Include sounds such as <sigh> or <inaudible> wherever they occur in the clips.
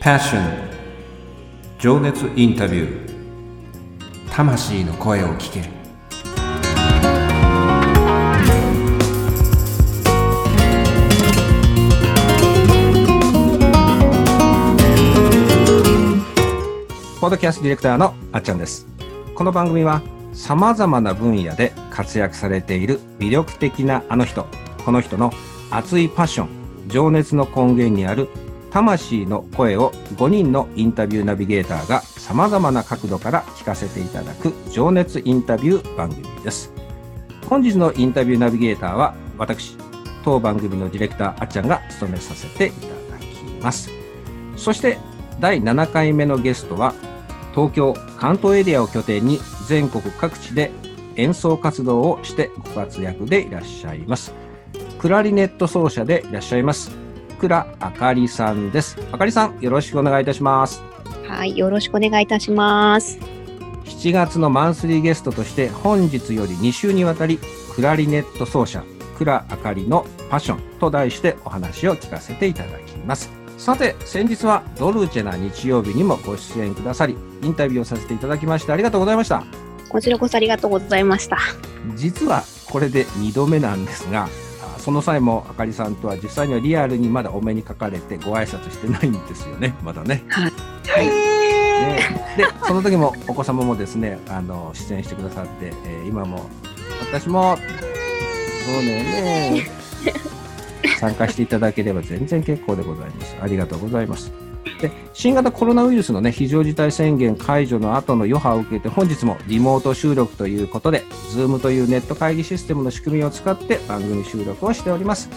Passion. 情熱インタビュー。魂の声を聞け。るポッドキャストディレクターのあっちゃんです。この番組はさまざまな分野で活躍されている魅力的なあの人この人の熱いパッション情熱の根源にある魂の声を5人のインタビューナビゲーターが様々な角度から聞かせていただく情熱インタビュー番組です。本日のインタビューナビゲーターは私、当番組のディレクターあっちゃんが務めさせていただきます。そして第7回目のゲストは東京、関東エリアを拠点に全国各地で演奏活動をしてご活躍でいらっしゃいます。クラリネット奏者でいらっしゃいます。倉あかりさんです。あかりさん、よろしくお願いいたします。はい、よろしくお願いいたします。7月のマンスリーゲストとして本日より2週にわたりクラリネット奏者倉あかりのパッションと題してお話を聞かせていただきます。さて、先日はドルチェな日曜日にもご出演くださり、インタビューをさせていただきましてありがとうございました。こちらこそありがとうございました。実はこれで2度目なんですが、その際もあかりさんとは実際にはリアルにまだお目にかかれてご挨拶してないんですよね、<laughs> まだね。はい。はいね、で、その時もお子様もですね、あの出演してくださって、えー、今も私もそうねね参加していただければ全然結構でございます。ありがとうございます。で新型コロナウイルスの、ね、非常事態宣言解除の後の余波を受けて本日もリモート収録ということで Zoom というネット会議システムの仕組みを使って番組収録をしております。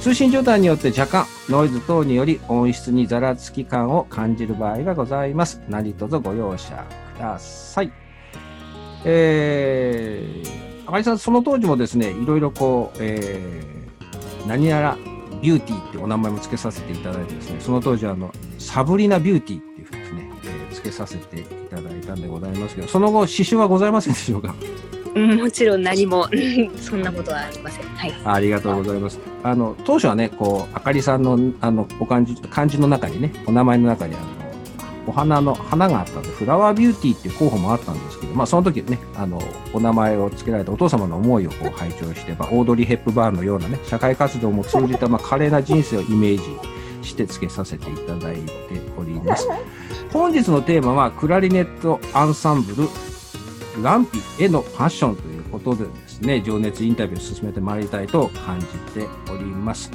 通信状態によって若干ノイズ等により音質にざらつき感を感じる場合がございます。何卒ご容赦ください。えー、赤井さんその当時もですねいろいろこう、えー、何やらビューティーってお名前も付けさせていただいてですね、その当時あの、サブリナビューティーっていうふうにですね、えー、付けさせていただいたんでございますけど、その後、刺繍はございませんでしょうかもちろん何も <laughs> そんなことはありません。はい。ありがとうございます。あの当初はね、こうあかりさんのあのお漢字漢字の中にね、お名前の中にあのお花の花があったので、フラワービューティーっていう候補もあったんですけど、まあ、その時ね、あの、お名前を付けられたお父様の思いをこう拝聴して、まあ、オードリー・ヘップバーンのようなね、社会活動も通じた、まあ、華麗な人生をイメージして付けさせていただいております。本日のテーマは、クラリネットアンサンブル、ランピへのファッションということでですね、情熱インタビューを進めてまいりたいと感じております。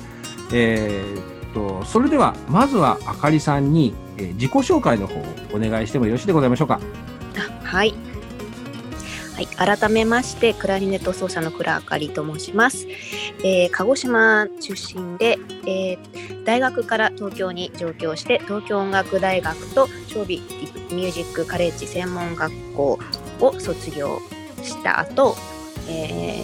えー、と、それでは、まずはあかりさんに、え、自己紹介の方をお願いしてもよろしいでございましょうか。はい。はい、改めましてクラリネット奏者の倉あかりと申します、えー、鹿児島出身で、えー、大学から東京に上京して東京音楽大学と長美ミュージックカレッジ専門学校を卒業した後、えー、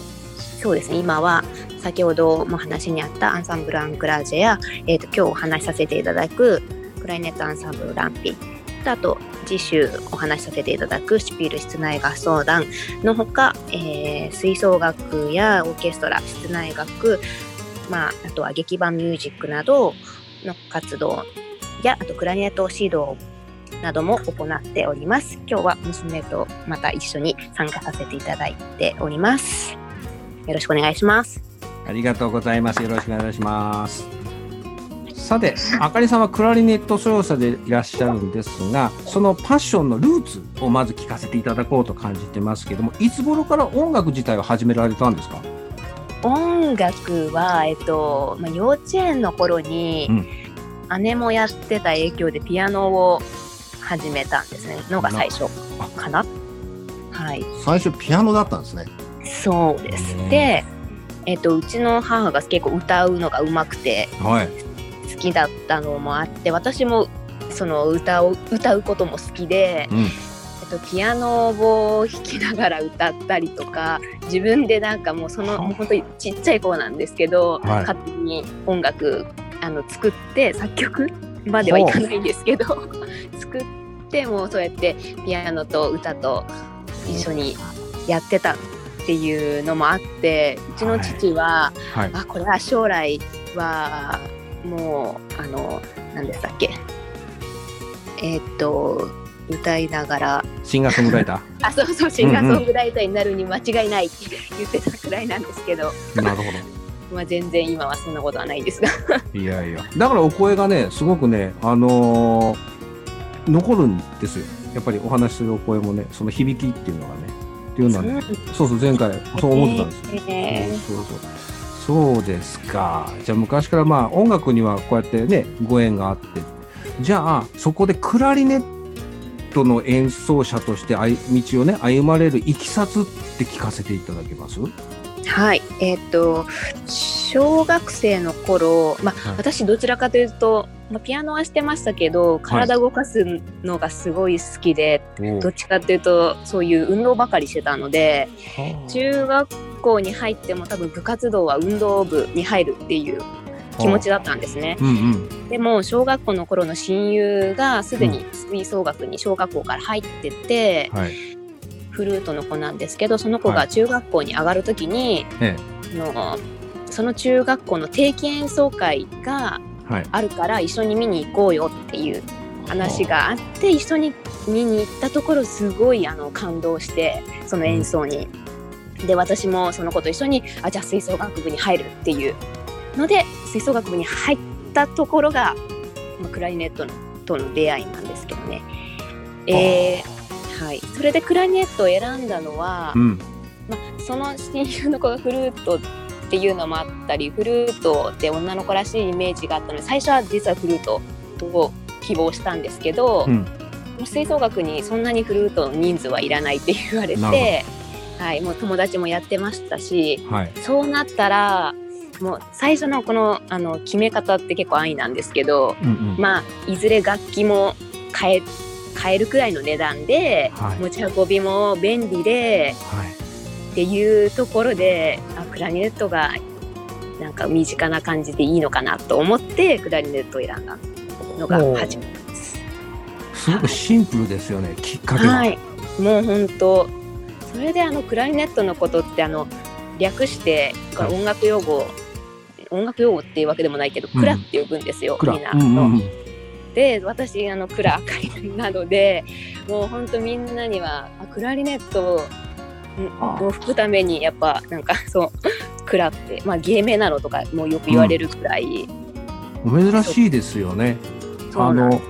そうですね今は先ほども話にあったアンサンブル・アンクラージェや、えーと、今日お話しさせていただくクライネットアンサンブル・ランピあと次週お話しさせていただくシュピール室内合奏団のほか、えー、吹奏楽やオーケストラ室内楽、まあ、あとは劇版ミュージックなどの活動やあとクラリネット指導なども行っております。今日は娘とまた一緒に参加させていただいております。よろしくお願いします。ありがとうございます。よろしくお願いします。さて、あかりさんはクラリネット奏者でいらっしゃるんですが、そのパッションのルーツをまず聞かせていただこうと感じてますけども、いつ頃から音楽自体を始められたんですか？音楽は、えっとまあ、幼稚園の頃に、うん、姉もやってた影響でピアノを始めたんですねのが最初かな。はい、最初ピアノだったんですね。そうです。で、えっと、うちの母が結構歌うのがうまくて、はい、きだったのもあって私もその歌を歌うことも好きで、うん、えっと、ピアノを弾きながら歌ったりとか自分でなんかもうそのもう本当にちっちゃい子なんですけど、はい、勝手に音楽あの作って作曲まではいかないんですけど <laughs> 作ってもそうやってピアノと歌と一緒にやってたっていうのもあってうちの父は、はいはい、あこれは将来はもうあの何でしたっけ？えーっと歌いながらシンガーソングライタ <laughs> あそうそうシンガーソングライターになるに間違いないって言ってたくらいなんですけど、ー。なるほ <laughs> まあ、全然今はそんなことはないんですがど。いやいや。だからお声がね、すごくね、あのー残るんですよ。やっぱりお話しするお声もね、その響きっていうのがね。っていうのはね、そうそう、前回そう思ってたんですよ。えーそうそうそう。ですか。じゃあ昔からまあ音楽にはこうやってね、ご縁があって。じゃあ、そこでクラリネットの演奏者として歩道をね、歩まれるいきさつって聞かせていただけます？はいえーっと小学生の頃、まあはい私どちらかというと、まあ、ピアノはしてましたけど体動かすのがすごい好きで、どっちかというとそういう運動ばかりしてたので中学校に入っても多分部活動は運動部に入るっていう気持ちだったんですね。うんうん。でも小学校の頃の親友がすでに吹奏楽に小学校から入ってて、はい。フルートの子なんですけどその子はいが中学校に上がる時に、えあのその中学校の定期演奏会が。あるから一緒に見に行こうよっていう話があって一緒に見に行ったところすごいあの感動してその演奏に。で私もその子と一緒にあじゃあ吹奏楽部に入るっていうので吹奏楽部に入ったところが、まあ、クラリネットのとの出会いなんですけどね。えーはい、それでクラリネットを選んだのは、うん。まあ、その親友の子がフルートっていうのもあったりフルートって女の子らしいイメージがあったので最初は実はフルートを希望したんですけど、うん。吹奏楽にそんなにフルートの人数はいらないって言われなて、はい、もう友達もやってましたしはい。そうなったらもう最初のこのあの決め方って結構安易なんですけどうんうん。まあいずれ楽器も変え買えるくらいの値段で、はい持ち運びも便利ではい。っていうところであクラリネットがなんか身近な感じでいいのかなと思ってクラリネットを選んだのが始まりです。すごくシンプルですよね、きっかけが。はい、もう本当それであのクラリネットのことってあの略して音楽用語、音楽用語っていうわけでもないけど、うんクラって呼ぶんですよ。みんな。うんうんうん。で私あのクラあかりなのでもう本当みんなにはあクラリネットを吹くためにやっぱなんか <laughs> そうクラってまあ芸名なのとかもよく言われるくらい、お珍しいですよね。あの、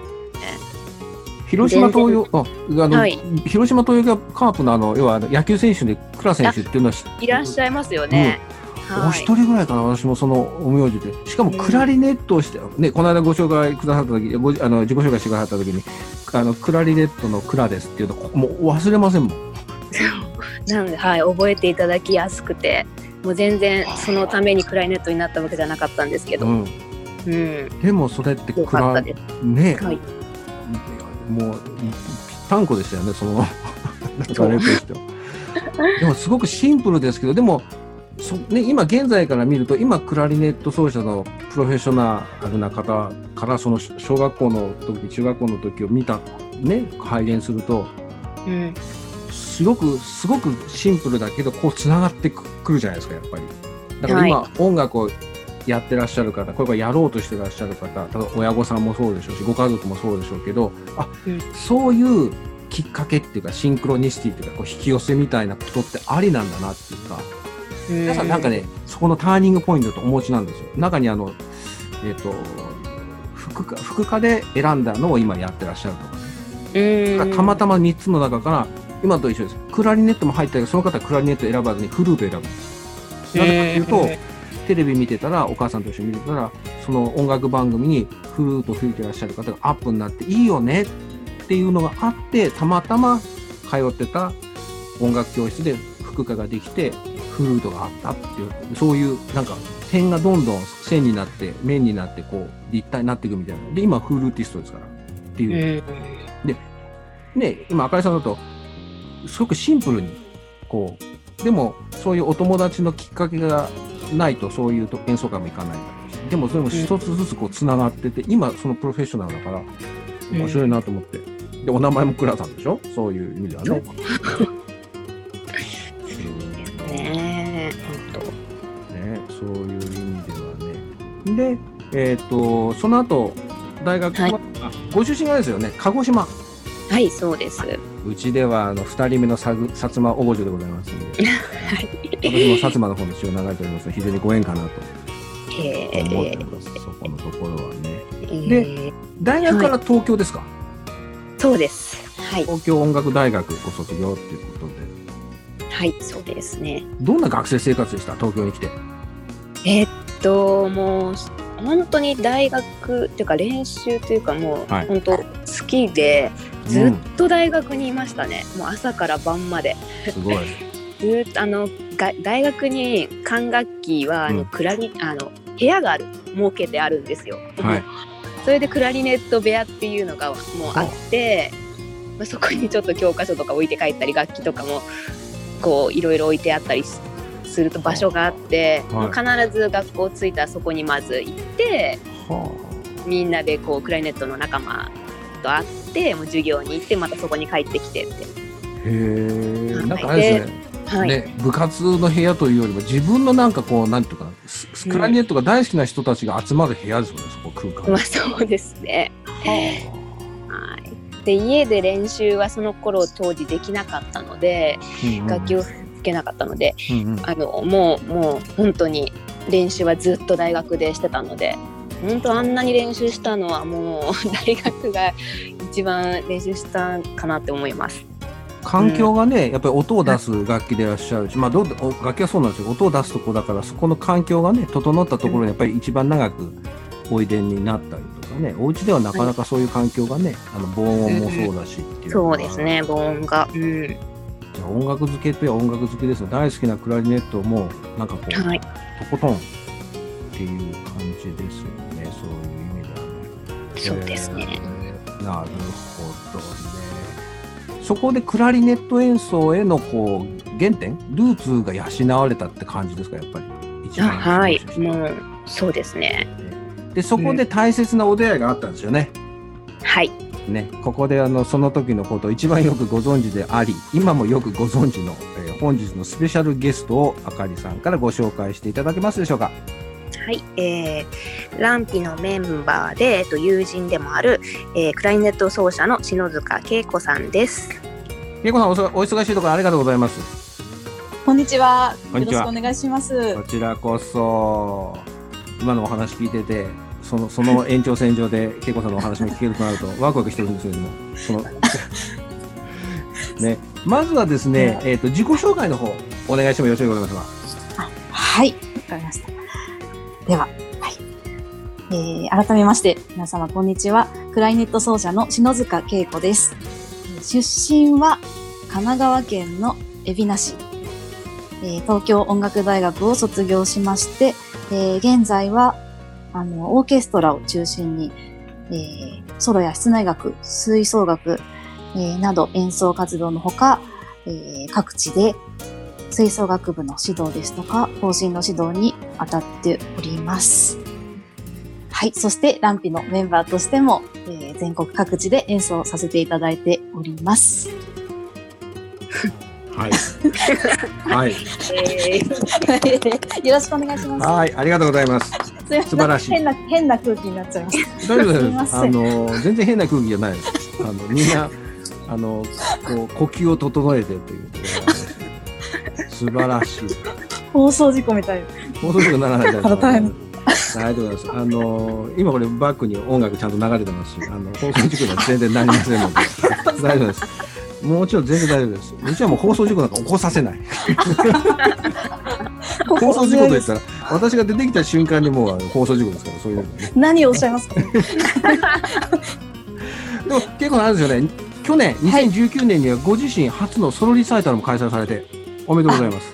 広島東洋、あ、あの、はい。広島東洋カープのあの、要は野球選手で倉選手っていうのは知いらっしゃいますよね。おはい一人ぐらいかな、私もそのお名字で。しかもうんクラリネットをして、ね、この間ご紹介くださった時、ごあの自己紹介してくださった時に、あの、クラリネットのクラですっていうの、もう忘れませんもん。なので、はい、覚えていただきやすくてもう全然そのためにクラリネットになったわけじゃなかったんですけど、うん。うん、でもそれってよクラ。ね、はい、もう、ぴったんこでしたよね、その、流れ <laughs> としては。でもすごくシンプルですけど、でも、そね、今現在から見ると、今クラリネット奏者のプロフェッショナルな方から、その小学校の時、中学校の時を見た、ね、拝見すると、うん、すごく、すごくシンプルだけど、こう繋がってくくるじゃないですか、やっぱり。だから今、音楽をやってらっしゃる方、これからやろうとしてらっしゃる方、例えば親御さんもそうでしょうし、ご家族もそうでしょうけど、あ、うん。そういうきっかけっていうか、シンクロニシティっていうか、こう引き寄せみたいなことってありなんだなっていうか、皆さんなんかね、そこのターニングポイントとお持ちなんですよ。中にあの、えっ、と、副科、副科で選んだのを今やってらっしゃるとかね。うん、たまたま3つの中から、今と一緒です。クラリネットも入ったけど、その方はクラリネット選ばずにフルート選ぶんです。なぜかというと、テレビ見てたら、お母さんと一緒に見てたら、その音楽番組にフルート吹いてらっしゃる方がアップになっていいよねっていうのがあって、たまたま通ってた音楽教室で副科ができて、フルートがあったっていう、そういうなんか点がどんどん線になって、面になって、こう立体になっていくみたいな。で、今フルーティストですから。っていうう。んね、今、赤井さんだと、すごくシンプルに、こう、でも、そういうお友達のきっかけがないと、そういうと演奏会もいかないでも、それも一つずつこう、つながってて、今、そのプロフェッショナルだから、面白いなと思って。で、お名前も倉さんでしょ？そういう意味ではね。ねえ本ね、そういう意味ではね。で、えっ、と、その後、大学は、はいあご出身がですよね、鹿児島。はい、そうです。うちではあの二人目のさぐ薩摩王女でございますんで、<laughs> 私も薩摩の方の血を流れておりますので非常にご縁かなとへ思っておえります。そこのところはね。で、大学から東京ですか、そうです。はい、東京音楽大学ご卒業っていうことで。はい、そうですね。どんな学生生活でした？東京に来て。えーっと、もう、本当に大学っていうか練習というかもう、はい本当好きで、ずっと大学にいましたね。もう朝から晩まで。うん、すごい。<laughs> ずっとあのが大学に管楽器はあの、うんクラリあの部屋がある設けてあるんですよ。はい。それでクラリネット部屋っていうのがもうあって、まあ、そこにちょっと教科書とか置いて帰ったり楽器とかもこういろいろ置いてあったりしすると場所があって、はい必ず学校着いたらそこにまず行ってはみんなでこうクラリネットの仲間と会ってもう授業に行ってまたそこに帰ってきてって。あ。へえ。はいなんかあれですね。はい、ね、部活の部屋というよりも自分のなんかこうなんていうかなススクラリネットが大好きな人たちが集まる部屋ですよね、そこ空間。まあそうですね。ははい、で家で練習はその頃当時できなかったのであうんうん楽器を吹けなかったので、うんうんあのもうもう本当に練習はずっと大学でしてたので本当あんなに練習したのはもう <laughs> 大学が一番練習したかなって思います。環境がね、やっぱり音を出す楽器でいらっしゃるし、まあどうお楽器はそうなんですよ。音を出すとこだから、そこの環境がね、整ったところにやっぱり一番長くおいでになったりとかね、お家ではなかなかそういう環境がね、あの防音もそうだしっていうそうです。ね防音が、うんじゃあ音楽好きといえば音楽好きですよ。大好きなクラリネットも、なんかこう、はい、とことんっていう感じですよね、そういう意味ではね。そうですね。えーなるほどね。そこでクラリネット演奏へのこう原点、ルーツが養われたって感じですか、やっぱり。一あ番はいもうそうですねで、そこで大切なお出会いがあったんですよね。はいね、ここであのその時のことを一番よくご存知であり、今もよくご存知の、えー本日のスペシャルゲストをあかりさんからご紹介していただけますでしょうか。はい、えー、ランピのメンバーで、えっと、友人でもある、えー、クラリネット奏者の篠塚恵子さんです。けいこさんおそ、お忙しいところありがとうございます。こんにちは。こんにちはよろしくお願いします。こちらこそ、今のお話聞いてて、そのその延長線上で、けいこさんのお話も聞けるとなると、ワクワクしてるんですけれども、その <laughs> ね、まずはですね、えっ、と、自己紹介の方、お願いしてもよろしいでございますか？はい、わかりました。では、はい。えー、改めまして、皆様こんにちは。クライネット奏者の篠塚恵子です。出身は神奈川県の海老名市。えー東京音楽大学を卒業しまして、えー現在は、あの、オーケストラを中心に、えーソロや室内楽、吹奏楽、えーなど演奏活動のほか、えー各地で吹奏楽部の指導ですとか、方針の指導に当たっております。はい。そして、ランピのメンバーとしても、えー全国各地で演奏させていただいております。<laughs> はい。はい。えー、よろしくお願いします。はい、ありがとうございます。素晴らしい変な、変な空気になっちゃいました。大丈夫です。あの、全然変な空気じゃないです。あの、みんな、あの、こう、呼吸を整えてという素晴らしい。放送事故みたい。放送事故にならないです。あ大変ありがとうございます。あの今これバックに音楽ちゃんと流れてますし、あの放送事故には全然なりませんので、<laughs> 大丈夫です。もちろん全然大丈夫です。うちはもう放送事故なんか起こさせない。<laughs> 放送事故と言ったら、私が出てきた瞬間にもう放送事故ですから、そういうのね。何をおっしゃいますか？<laughs> でも結構あれですよね。去年、2019年にはご自身初のソロリサイタルも開催されて、おめでとうございます。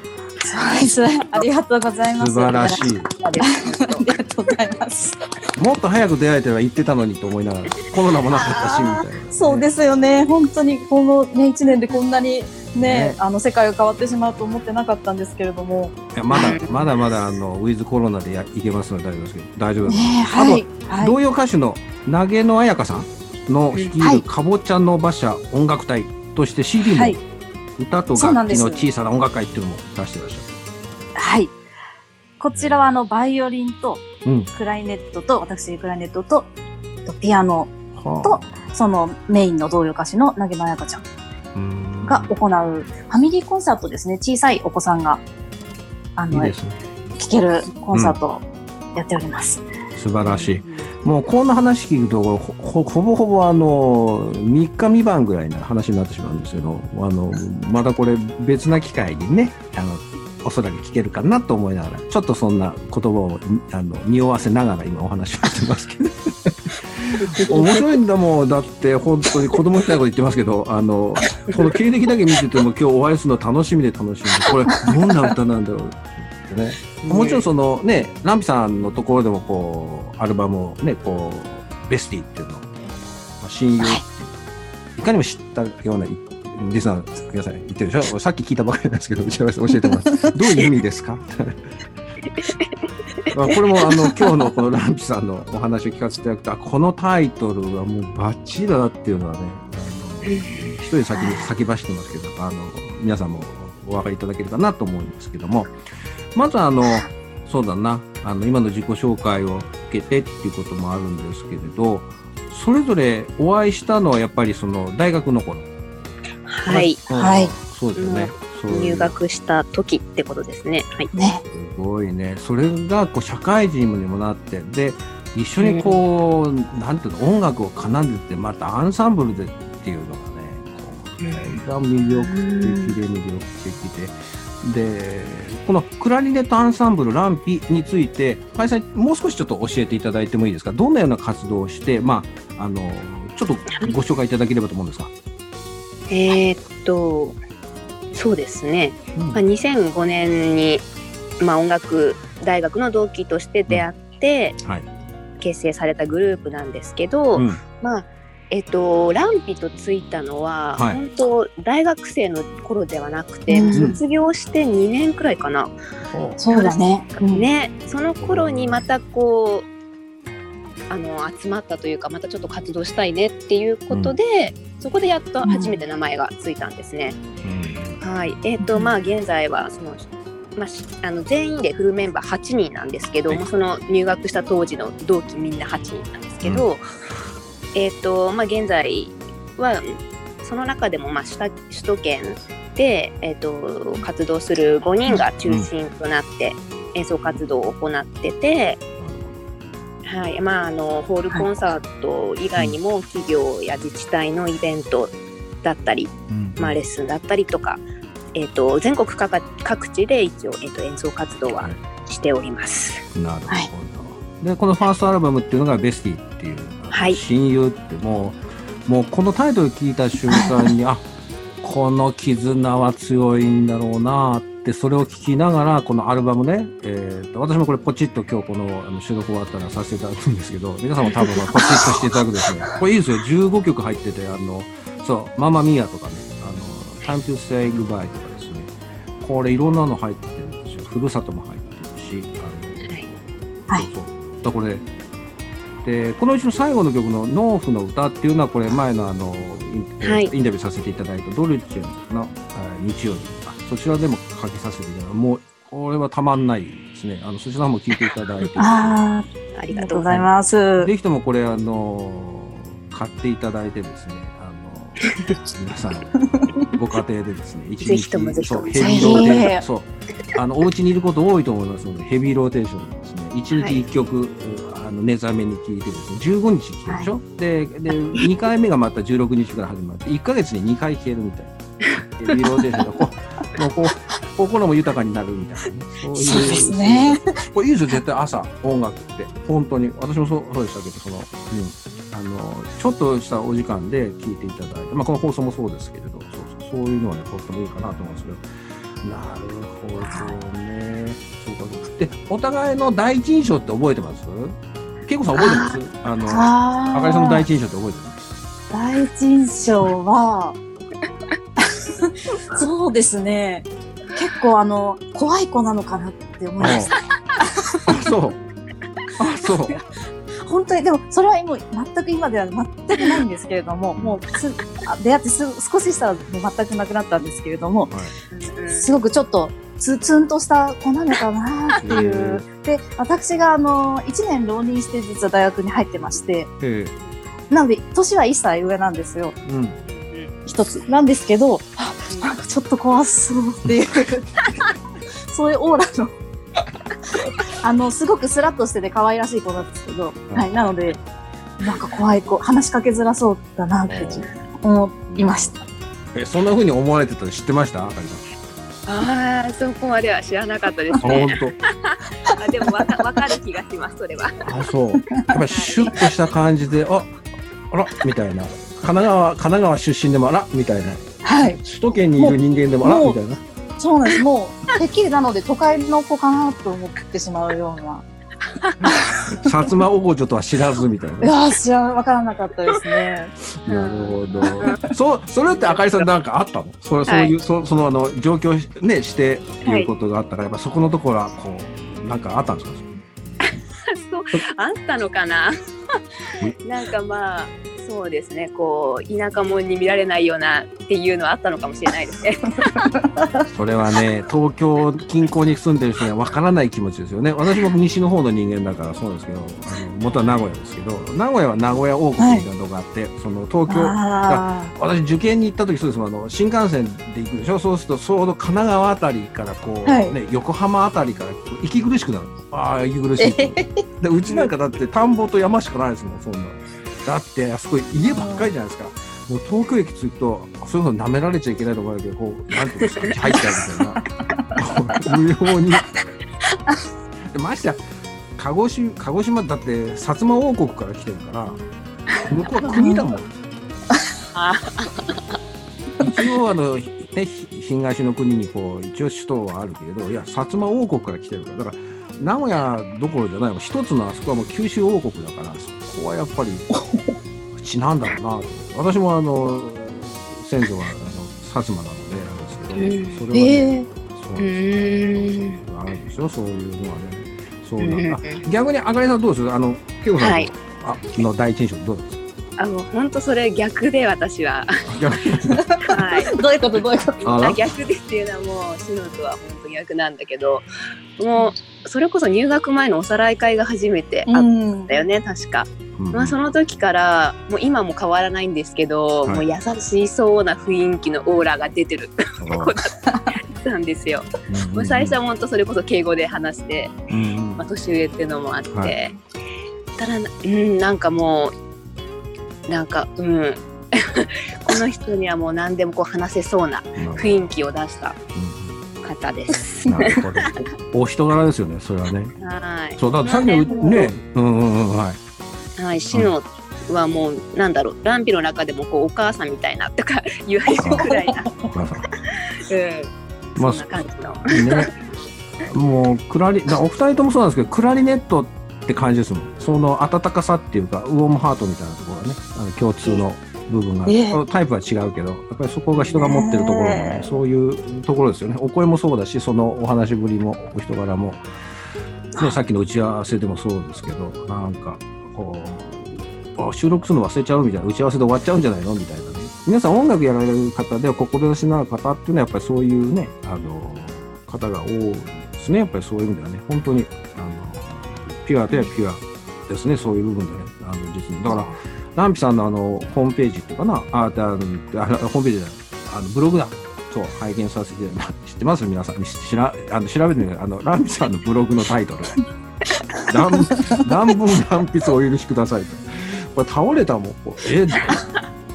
そうですね。ありがとうございます。素晴らしい。<laughs> とうございます。もっと早く出会えては言ってたのにと思いながら、コロナもなかったし、みたいな、そうですよね。本当にこのね、一年でこんなにね、ねあの世界が変わってしまうと思ってなかったんですけれども。いやまだまだまだあのウィズコロナでやいけますので大丈夫ですけど大丈夫です、ねあとはい。はい。童謡歌手の投げの彩香さんの率いはいるかぼちゃの馬車音楽隊として CD もはい。歌と楽器の小さな音楽会っていうのも出してらっしはい。こちらはあの、バイオリンとゃる。うん。クライネットと、私クライネットと、とピアノはとそのメインの童謡歌手の投げまやかちゃんうんが行うファミリーコンサートですね。小さいお子さんが、あの、い。聴けるコンサートをやっております。素晴らしい。もうこんな話聞くとほほほぼほぼあの3日未満ぐらいな話になってしまうんですけどあのまたこれ別な機会にねあのおそらく聞けるかなと思いながらちょっとそんな言葉をあの匂わせながら今お話をしてますけど。<laughs> 面白いんだもん。だって本当に子供みたいなこと言ってますけどあのこの経歴だけ見てても今日お会いするの楽しみで楽しみでこれどんな歌なんだろうってね。もちろんそのね、ランピさんのところでもこう、アルバムをね、こう、ベスティっていうのを、まあ親友っていう、い、かにも知ったような、いリスナー、皆さん言ってるでしょ？さっき聞いたばかりなんですけど、<laughs> 教えてもらって、どういう意味ですか？ま <laughs> あこれもあの今日のこのランピさんのお話を聞かせていただくとあこのタイトルはもうバッチリだなっていうのはね一人先に先走ってますけどあの皆さんもお分かりいただけるかなと思うんですけども。まずあのそうだな。あの今の自己紹介を受けてっていうこともあるんですけれどそれぞれお会いしたのはやっぱりその大学の頃はい。うんはいそうですよね、入学した時ってことですね。はい。ね。すごいね。それがこう社会人にもなって、で、一緒にこう、なんていうの、音楽を奏でて、またアンサンブルでっていうのがね、こう、大変魅力的で魅力的で。で、このクラリネットアンサンブルランピについて、林さん、もう少しちょっと教えていただいてもいいですか？どんなような活動をして、まあ、あの、ちょっとご紹介いただければと思うんですが。えーっと、そうですね。うん。まあ、2005年に、まあ、音楽大学の同期として出会ってはい。結成されたグループなんですけど、うん。まあえっと、ランピとついたのは、はい。本当大学生の頃ではなくて、うん。卒業して2年くらいかな、そうだね。うん。ねその頃にまたこうあの集まったというかまたちょっと活動したいねっていうことで、そこでやっと初めて名前がついたんですね。はい。えっとまあ現在はそのまあ、しあの全員でフルメンバー8人なんですけど、はい。その入学した当時の同期みんな8人なんですけど、えっ、とまあ現在はその中でもまあ首都首都圏で、えっと活動する5人が中心となって演奏活動を行ってて、はい。まあ、あのホールコンサート以外にも企業や自治体のイベントだったり、うん。まあ、レッスンだったりとか、えっと全国各各地で一応、えっと演奏活動はしております。なるほど。はい。で、このファーストアルバムっていうのがベスティっていう、はい。親友ってもう、もうこのタイトル聞いた瞬間に、<laughs> あ、この絆は強いんだろうなって、それを聞きながら、このアルバムね、えーと、私もこれポチッと今日この収録終わったらさせていただくんですけど、皆さんも多分ポチッとしていただくですね。<laughs> これいいですよ。15曲入ってて、あの、そう、ママミアとかね、あの、Time to Say Goodbye とかですね。これいろんなの入ってるんですよ。ふるさとも入ってるし、あの、はいそうそう。これ、で、このうちの最後の曲の農夫の歌っていうのは、これ前のあの、イン,タビューさせていただいたドルチェのあ日曜日あそちらでもかけさせていただいたもう、これはたまんないですね。あの、そちらも聞いていただいて。ああ、ありがとうございます。ぜひともこれ、あの、買っていただいてですね、あの、<laughs> 皆さん、ご家庭でですね、<laughs> 一ぜひともぜひともそう、ヘビーローテーション、そう、あの、お家にいること多いと思いますので、ヘビーローテーションでですね、一日一曲、あの、寝覚めに聴いてですね、15日聴くでしょ、で、で、2回目がまた16日から始まって、1ヶ月に2回聴けるみたいな。ヘビーローテーションがこう、もうこう、心も豊かになるみたいなね。そういうですね。これいいですよ、絶対朝、音楽って。本当に。私もそうそうでしたけど、その、うん。あの、ちょっとしたお時間で聞いていただいて、まあ、この放送もそうですけれど、そうそう、そういうのはね、とってもいいかなと思うんですけど、なるほどね。そうか、そうか。で、お互いの第一印象って覚えてます？恵子さん覚えてます？あの、ああかりさんの第あ、一印象って覚えてます？第一印象は、<laughs> そうですね。結構あの、怖い子なのかなって思いました。あ、そう。あ、そう。本当に、でも、それはもう全く今では全くないんですけれども、もうす、あ出会ってす少ししたらもう全くなくなったんですけれども、はい。すごくちょっと、ツツンとした子なのかなっていう。で、私があの、1年浪人して実は大学に入ってまして、えなので、年は1歳上なんですよ。うん。一つ。なんですけど、ちょっと怖そうっていう、そういうオーラの、あの、すごくスラッとしてて可愛らしい子なんですけど、うんはい。なので、なんか怖い子、話しかけづらそうだなって思いました。え、そんな風に思われてたの知ってました？あかりああ、そこまでは知らなかったですさん。あ、ね。本 <laughs> あでもわかわかる気がします、それは。当。あ、そう。やっぱりシュッとした感じで、あ、あら、みたいな。神奈川、神奈川出身でもあら、みたいな。はい。首都圏にいる人間でもあみたいな。そうなんです。もう、<laughs> てっきりなので都会の子かなと思ってしまうような。<laughs> 薩摩王女とは知らず、みたいな。いやー、知らわからなかったですね。なるほど。<laughs> そう、それってあかりさんなんかあったの？それ、そういう、そその、あの、上京しね、して、いうことがあったから、やっぱそこのところは、こう、なんかあったんですか？そうあったのかな？なんかまあそうですね。こう田舎者に見られないようなっていうのはあったのかもしれないですね。<laughs> それはね、東京近郊に住んでる人にはわからない気持ちですよね。私も西の方の人間だからそうですけど、あの元は名古屋ですけど、名古屋は名古屋王国みたいなとこがあって、その東京、あ私受験に行った時そうです。もんあの新幹線で行くでしょ？そうするとちょうど神奈川あたりからこう、はい。ね、横浜あたりから息苦しくなる。ああ息苦しい <laughs> でうちなんかだって田んぼと山しかないですもんそんなだってあそこ家ばっかりじゃないですか。もう東京駅着くとそういうの舐められちゃいけないところだけどこうなんていうんですか入っちゃうみたいな。<laughs> 無料に。でましてや鹿児島鹿児島だって薩摩王国から来てるから向こうは国だもん。あ一応あの、ね、ひ東の国にこう一応首都はあるけれどいや薩摩王国から来てるから。だから名古屋どころじゃないも一つのあそこはもう九州王国だからそこはやっぱりうちなんだろうな。私もあの先祖はあの薩摩なのであれですけど、それはね、えー。うそうなんですあるんですよ。そういうのはね。そうなんだ、逆にあかりさんどうです？あの恵子さんの,、はい。あの第一印象どうです？かあもう本当それ逆で私は。はい。どういうこと？どういうこと？逆でっていうのはもう篠とは本当逆なんだけどもうそれこそ入学前のおさらい会が初めてあったよね確か。うんまあ、その時からもう今も変わらないんですけど、はい。もう優しそうな雰囲気のオーラが出てる。子 <laughs> だったんですよ。もう最初は本当それこそ敬語で話して、うんうん。まあ、年上っていうのもあって、はい。ただうんなんかもうなんかうん <laughs> この人にはもう何でもこう話せそうな雰囲気を出した方です。なるほど。お <laughs> お人柄ですよね、それはね。はい。そう、ださっきのね、うんうんうん、はい。はい、シノはもうなんだろうランピの中でもこうお母さんみたいなとか言われるくらいな。<laughs> うん、まあそんな感じの。ね。もう、クラリ、だお二人ともそうなんですけど、クラリネットって感じですもん。その温かさっていうか、ウォームハートみたいなね、あの共通の部分が、ええタイプは違うけど、やっぱりそこが人が持ってるところがねね、えそういうところですよね。お声もそうだし、そのお話ぶりも、お人柄も、ね、さっきの打ち合わせでもそうですけど、なんか、こう、あ収録するの忘れちゃうみたいな、打ち合わせで終わっちゃうんじゃないのみたいなね。皆さん音楽やられる方では、志のある方っていうのは、やっぱりそういうね、あの、方が多いですね。やっぱりそういう意味ではね、本当に、あの、ピュアではピュアですね、そういう部分でね、あの、実に。だから、ランピさんのあの、ホームページっていうかな、あ、であの、ホームページじゃない、あの、ブログだ。そう、拝見させて、ま知ってます皆さん。しら、あの、調べてみて、あの、ランピさんのブログのタイトル。<laughs> 乱乱文乱筆お許しくださいと。これ倒れたもん。こうえ？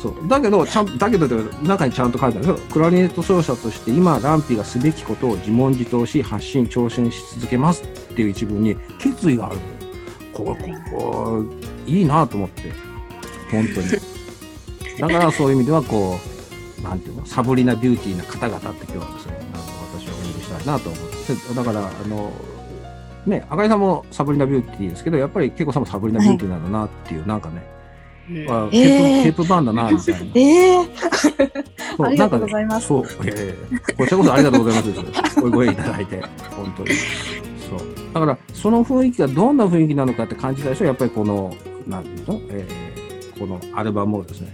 そう。だけど、ちゃん、だけど、中にちゃんと書いてあるんですよ。クラリネット奏者として、今、 Lampi がすべきことを自問自答し、発信、挑戦し続けますっていう一文に、決意があるのよ。こ、こう、いいなと思って。本当に。だから、そういう意味では、こう、なんていうの、サブリナビューティーな方々って今日はですね、あの、私はお呼びしたいなと思って。だから、あの、ね、愛花理さんもサブリナビューティーですけど、やっぱり、恵子さんもサブリナビューティーなんだなっていう、なんかね、うんあケえーープ、ケープバーンだな、みたいな。ええそうありがとうございますそう、ええこちらこそありがとうございます。お声いただいて、本当に。そう。だから、その雰囲気がどんな雰囲気なのかって感じたでしょやっぱりこの、なんていうの、えーこのアルバムをですね、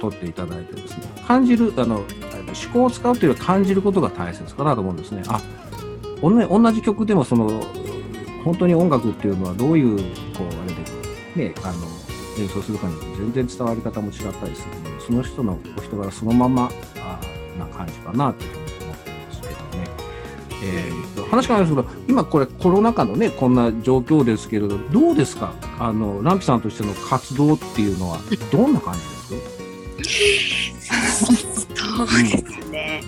撮っていただいてですね、感じる、あの、思考を使うというよりは感じることが大切かなと思うんですね。あ、同じ曲でもその、本当に音楽っていうのはどういう、こう、あれで、ね、あの、演奏するかによって全然伝わり方も違ったりするのでその人のお人柄そのままあな感じかなというふうに。えーと話変わるんですけど今これコロナ禍のねこんな状況ですけれどどうですか？あのランピさんとしての活動っていうのはどんな感じです？そうですね。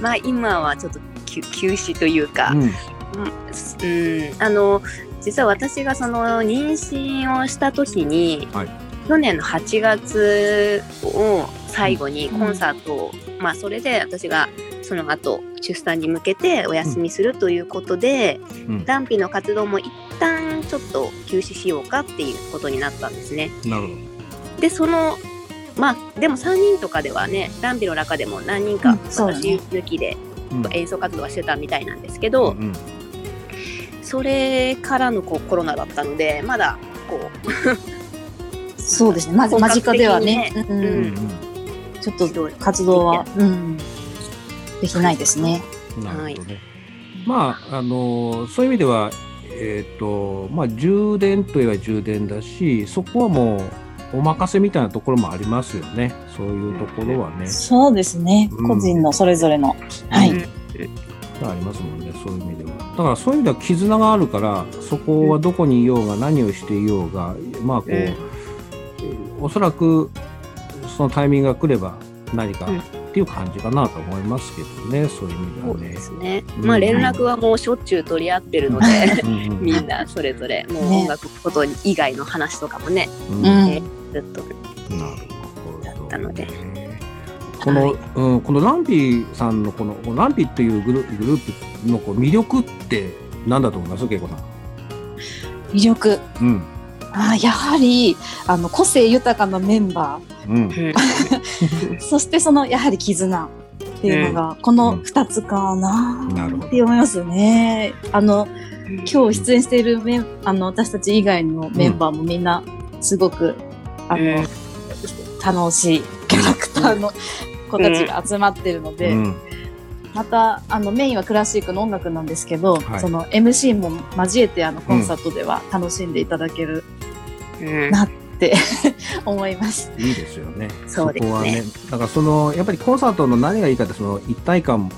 まあ今はちょっと休休止というか、うん。うん、うんあの実は私がその妊娠をした時に、はい。去年の8月を最後にコンサートを、まあそれで私がその後出産に向けてお休みするということで、うん。ランピの活動も一旦ちょっと休止しようかっていうことになったんですね。なるほでそのまあでも3人とかではねランピの中でも何人か私抜きでど。うん。演奏活動はしてたみたいなんですけど、うんそれからのこうコロナだったのでまだこそうですね。まず間近ではね、ううん。ん、ちょっと活動は、うん、できないですね。うんなるほどね。まああのそういう意味ではえっ、とまあ充電といえば充電だしそこはもうお任せみたいなところもありますよね。そういうところはね。そうですね。うん個人のそれぞれの。はい。うんありますもんね、そういう意味では。だからそういう意味では絆があるから、そこはどこにいようが何をしていようが、まあこう、おそらくそのタイミングが来れば何かうんっていう感じかなと思いますけどね、そういう意味ではねそうで。すね。うんまあ連絡はもうしょっちゅう取り合ってるので、<laughs> みんなそれぞれもうね音楽のこと以外の話とかもね、ねずっとなるほど。だったのでこの、はいうん、このランピーさんのこのランピーっていうグルグループのこう魅力って何だと思います？ケイコさん。魅力。うん。あーやはり、あの、個性豊かなメンバうん。ー、<laughs> そしてその、やはり絆っていうのが、この二つかなって思いますね。あの、今日出演しているメン、あの、私たち以外のメンバーもみんな、すごく、あの、うん。楽しいキャラクターの子たちが集まってるので、うん。また、あの、メインはクラシックの音楽なんですけど、はい。その MC も交えて、あの、コンサートでは楽しんでいただけるうんなって <laughs> 思います。いいですよね。そうですねこはね。だからそのやっぱりコンサートの何がいいかってその一体感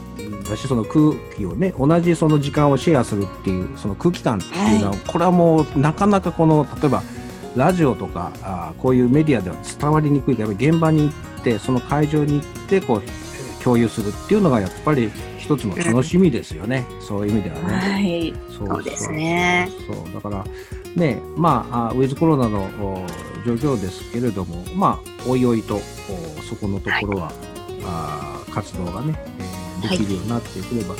だしその空気をね同じその時間をシェアするっていうその空気感っていうのは、これはもうなかなかこの例えばラジオとかあーこういうメディアでは伝わりにくいやっぱり現場に行ってその会場に行ってこう共有するっていうのがやっぱり一つの楽しみですよね。そういう意味ではね。はい。そそうですね。そうだからねまああウィズコロナのお状況ですけれどもまあおいおいとおそこのところは、あー活動がね、えーできるようになってくれば、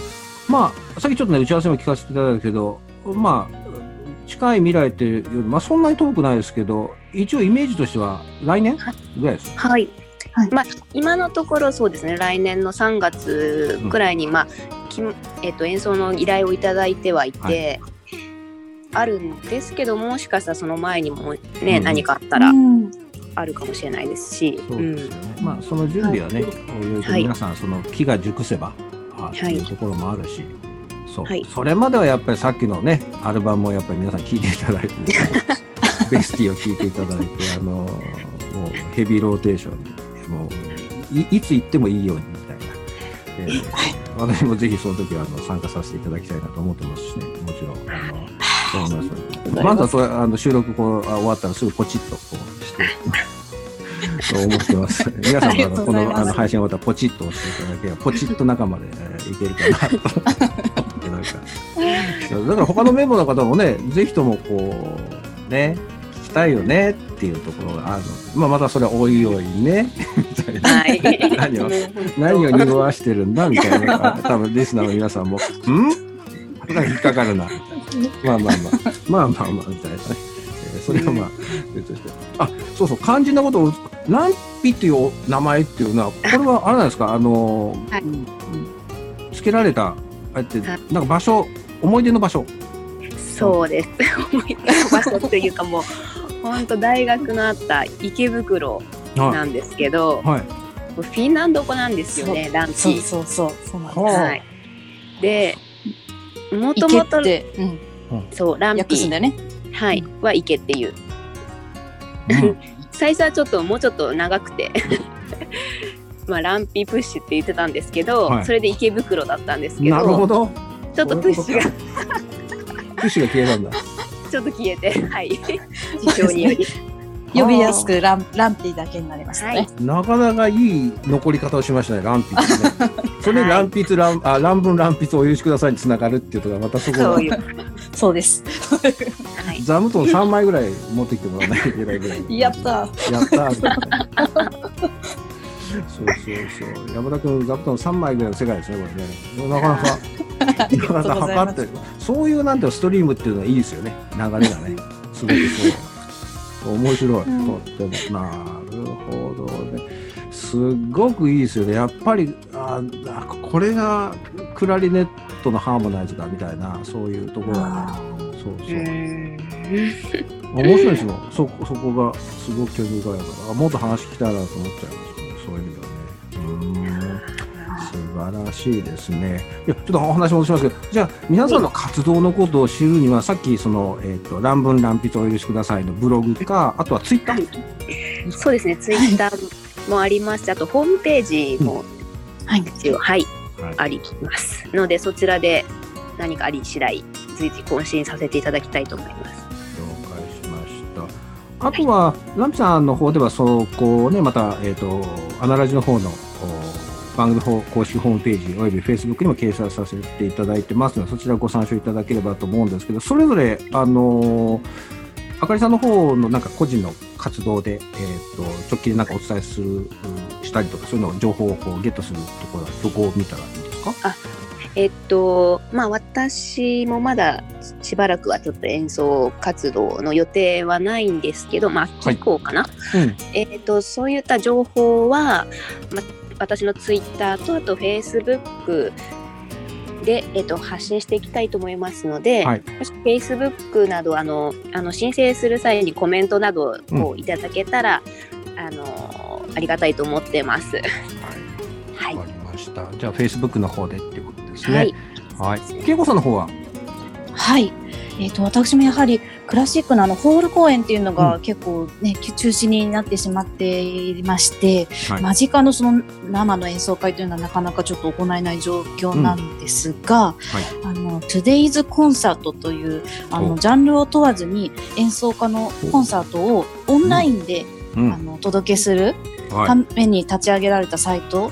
まあさっきちょっとね打ち合わせも聞かせていただいたけどまあ近い未来っていうよりまあそんなに遠くないですけど一応イメージとしては来年ぐらいです。はい。はいまあ、今のところそうですね。来年の3月くらいに、まあきえっと演奏の依頼をいただいてはいて、あるんですけどもしかしたらその前にもね、うん何かあったらうん。あるかもしれないですし、そうですよね。まあその準備はね、おい皆さんその木が熟せば、あっていうところもあるし、そう、はい。それまではやっぱりさっきのねアルバムをやっぱり皆さん聴いていただいて、<laughs> ベスティを聴いていただいて、あのもうヘビーローテーションでもういいつ行ってもいいようにみたいな。えー私もぜひその時はあの参加させていただきたいなと思ってますしね、もちろん。あのますまずはそれあの収録こうあ終わったらすぐポチッとこうして。そう思ってます。<laughs> 皆さんもあのこのあの配信終わったらポチッと押していただければ、ポチッと中まで、えーいけるかなと。なんかだから他のメンバーの方もね、ぜひともこう、ね、聞きたいよねっていうところがあるので、まあまたそれはおいおいね、みたいな。はい。何を何を匂わしてるんだみたいな、あ多分リスナーの皆さんも、ん？なんか引っかかるな、みたいな。まあまあまあ、まあまあまあ、みたいなね。えーそれはまあ、別として。あ、そうそう、肝心なことを、ランピっていう名前っていうのは、これはあれなんですか、あのー、はい付けられた、あれって、はいなんか場所、思い出の場所。そうです。思い出の場所というかもう本当大学のあった池袋はなんですけど、い。はい。フィンランド語なんですよね、ランピそうー。そうそう。そうなんですはい。で、もと池もとそうランピーね。はいは池っていう。うん <laughs> 最初はちょっともうちょっと長くて <laughs> まあランピープッシュって言ってたんですけど、はいそれで池袋だったんですけなるほどど。ちょっとプッシュがプッシュが消えたんだ。<laughs> ちょっと消えてはい事情により呼びやすくランランピーだけになりましたね。なかなかいい残り方をしましたね、乱筆ね。<laughs> それではい乱筆、乱、あ、乱文乱筆をお許しくださいにつながるっていうところがまたそこがそういうそうです。はい座布団3枚ぐらい持ってきてもらわないといけないぐらい。<laughs> やったやったそうそうそう。山田君、座布団3枚ぐらいの世界ですね、これね。なかなか、<laughs> なかなか測ってる。そういうなんていうのストリームっていうのはいいですよね。流れがね。すごくそう。面白い。うんとっても。なるほどね。すっごくいいですよね。やっぱり、ああこれがクラリネットのハーモナイズだみたいな、そういうところがね。あそううそう。ん面白いですよ。そこ、そこがすごく興味深いから、あもっと話聞きたいなと思っちゃいますね。そういう意味では晴らしいですね。いや、ちょっとお話戻しますけど、じゃあ、皆さんの活動のことを知るには、さっき、その、えっ、と、乱文乱筆お許しくださいのブログか、あとはツイッター。そうですねツイッターもありますしあとホームページもはい。一応はいはいありますのでそちらで何かあり次第随時更新させていただきたいと思います了解しました。あとは、ランピさんの方では、そこをね、また、えっ、と、アナラジの方の、お番組方公式ホームページおよび Facebook にも掲載させていただいてますので、そちらご参照いただければと思うんですけど、それぞれ、あのーあかりさんの方のなんか個人の活動で、えっ、と、直近でなんかお伝えする、うんしたりとか、そういうの情報をこうゲットするところは、どこを見たらいいですか？えっとまあ私もまだしばらくはちょっと演奏活動の予定はないんですけどまあ秋以降かな、うん。えっとそういった情報は、ま、私のツイッターとあとフェイスブックで、えっと、発信していきたいと思いますので、はいもしフェイスブックなどあのあの申請する際にコメントなどをいただけたら、あのありがたいと思ってます。はいわかりました。じゃあ、Facebook の方でっていうことですね。はい、はい。けいこさんの方は？はい。えっ、と、私もやはりクラシックのあのホール公演っていうのが結構ね、中止になってしまっていまして、はい。間近のその生の演奏会というのはなかなかちょっと行えない状況なんですが、あの、Today's Concert というあお。のジャンルを問わずに演奏家のコンサートをオンラインで、うん。あのお届けするはい。ために立ち上げられたサイト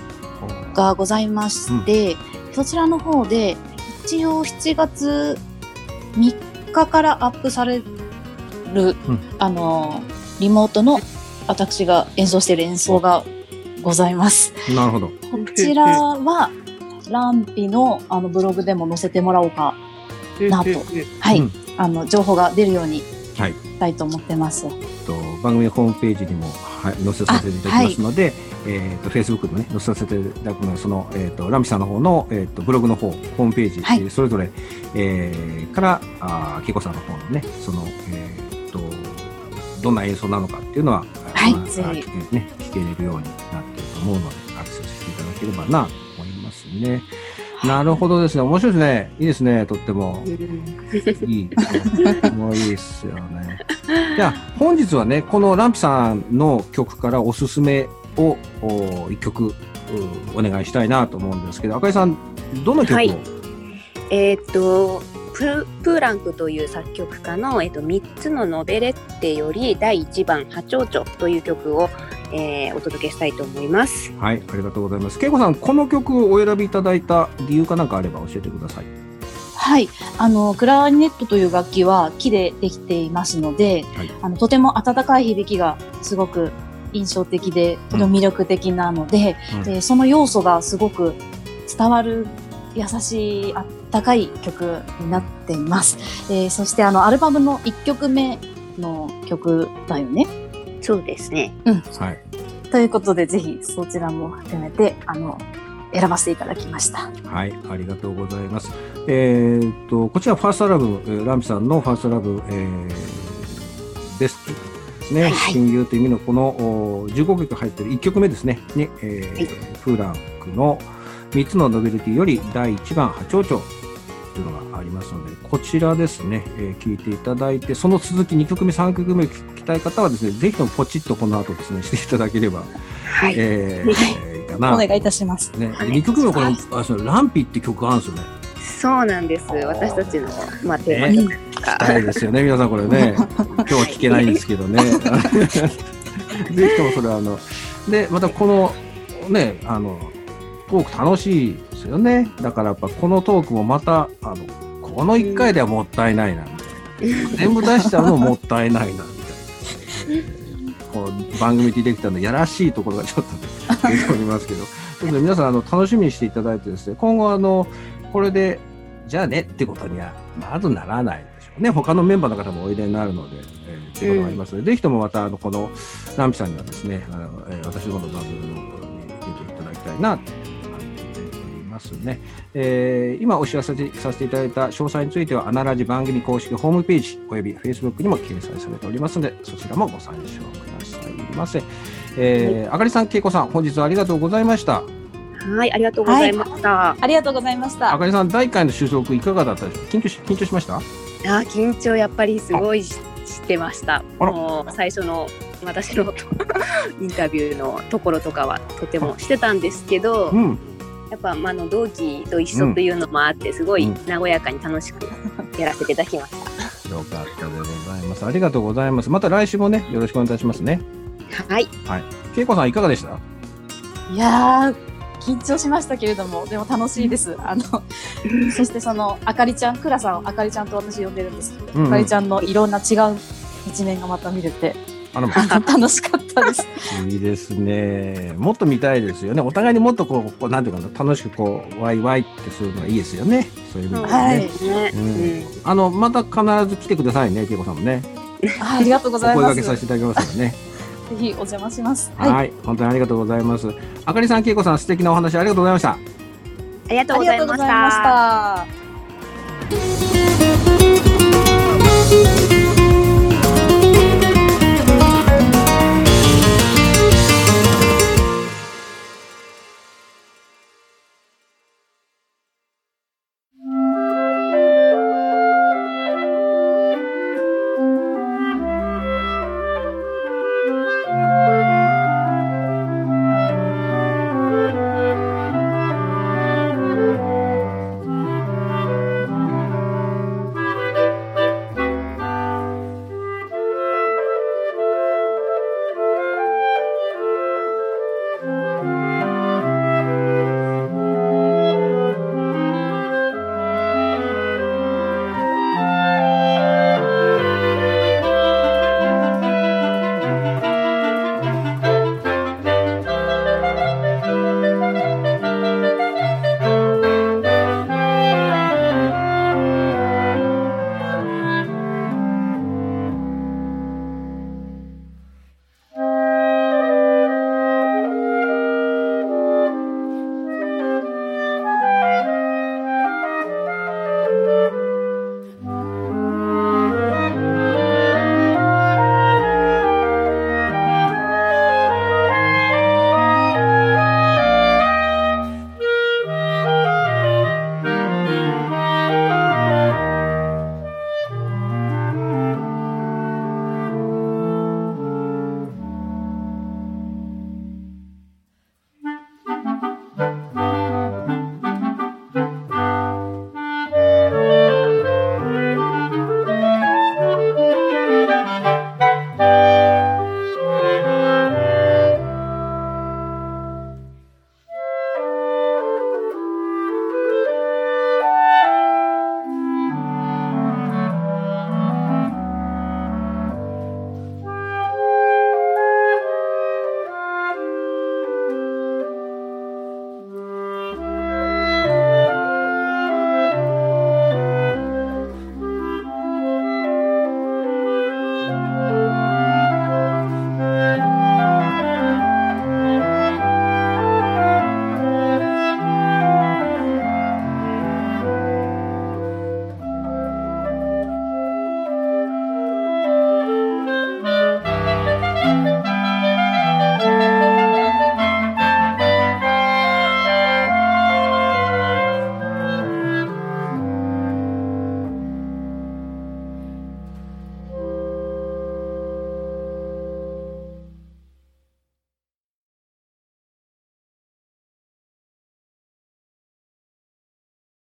がございまして、そちらの方で一応7月3日からアップされる、うんあのリモートの私が演奏している演奏がございます。なるほど。こちらはランピのあのブログでも載せてもらおうか、なとはい、うんあの情報が出るようにはい。したいと思ってます。と番組ホームページにも、はい、載せさせていただきますので、えっ、と Facebook にもね載せさせていただくのでそのえっ、とランピさんの方のえっ、とブログの方ホームページ、はいえーそれぞれ、えーからあけいこさんの方のねそのえっ、とどんな演奏なのかっていうのは、はいあぜひあね聞けれるようになっていると思うのでアクセスしていただければなと思いますね。なるほどですね。面白いですね。いいですね。とっても。<laughs> いいですね。もういいですよね。じゃあ、本日はね、このランピさんの曲からおすすめをお一曲うお願いしたいなと思うんですけど、赤井さん、どの曲を、はいえーっとプープーランクという作曲家の、えーっと3つのノベレッテより第1番「ハチョウチョ」という曲を、えーお届けしたいと思います。はい、ありがとうございます。恵子さん、この曲をお選びいただいた理由かなんかあれば教えてください。はい。あの、クラリネットという楽器は木でできていますので、はいあのとても温かい響きがすごく印象的で、とても魅力的なので、うんでその要素がすごく伝わる優しいあったかい曲になっています。えーそしてあの、アルバムの1曲目の曲だよね。そうですね。はい。ということで、ぜひそちらも含めて、あの、選ばせていただきました。はい、ありがとうございます。えーっと、こちらファーストアルバム、えーランピさんのファーストアルバム、えー、ベストですね、はい親友という意味のこのお15曲入ってる1曲目ですね、にえーはいフーランクの3つのノベルティより第1番、ハチョウチョウっていうのがありますので、こちらですね、えー聞いていただいて、その続き2曲目、3曲目聞きたい方はですね、ぜひともポチッとこの後ですね、していただければ、はい。えーえーいいかな。お願いいたします。ね、はい2曲目はこれ、あそのランピって曲があるんですよね。そうなんです。私たちの、まあ、テーマ曲聞きが。たいですよね、皆さんこれね。<laughs> 今日は聞けないんですけどね。ぜひともそれはあの、で、またこの、ね、あの、トーク楽しいですよね。だからやっぱこのトークもまた、あの、この1回ではもったいないな。全部出しちゃうのももったいないな、みたいな。<laughs> こう番組ディレクターのやらしいところがちょっと出ておりますけど、ということで皆さんあの楽しみにしていただいてですね、今後あの、これで、じゃあねってことにはまずならないね。他のメンバーの方もおいでになるので、えー、ということがありますので、ぜひともまたあのこのランピさんにはですね、あのえー私どもの番組の方に出ていただきたいなと思っておりますね。えー今お知らせさせていただいた詳細については、アナラジ番組公式ホームページおよび Facebook にも掲載されておりますので、そちらもご参照くださいませ。えーあかりさん、けいこさん、本日はありがとうございました。はい、ありがとうございました。ありがとうございました。あかりさん、第1回の収録いかがだったでしょう？緊張し緊張しました？あー緊張やっぱりすごいししてました。もう最初の私の <laughs> インタビューのところとかはとてもしてたんですけどう、ん。やっぱまああの同期と一緒というのもあってすごいうん和やかに楽しくやらせていただきました。よかったでございます。ありがとうございます。また来週もね、よろしくお願いいたしますね。はい、けいこさん、いかがでした？いやー、緊張しましたけれども、でも楽しいです。あの、<laughs> そしてその、あかりちゃん、クラさんをあかりちゃんと私呼んでるんですけど、うんうんあかりちゃんのいろんな違う一面がまた見れて、あの、<laughs> 楽しかったです。<laughs> いいですね。もっと見たいですよね。お互いにもっとこう、こうなんていうかな、楽しくこう、ワイワイってするのがいいですよね。そういう意味ではね。はいね、うんうんあの、また必ず来てくださいね、けいこさんもね。あありがとうごおざいます。声掛けさせていただきますのでね。ぜひお邪魔します。はい、はい。本当にありがとうございます。あかりさん、けいこさん、素敵なお話ありがとうございました。ありがとうありがとうごございまし。た。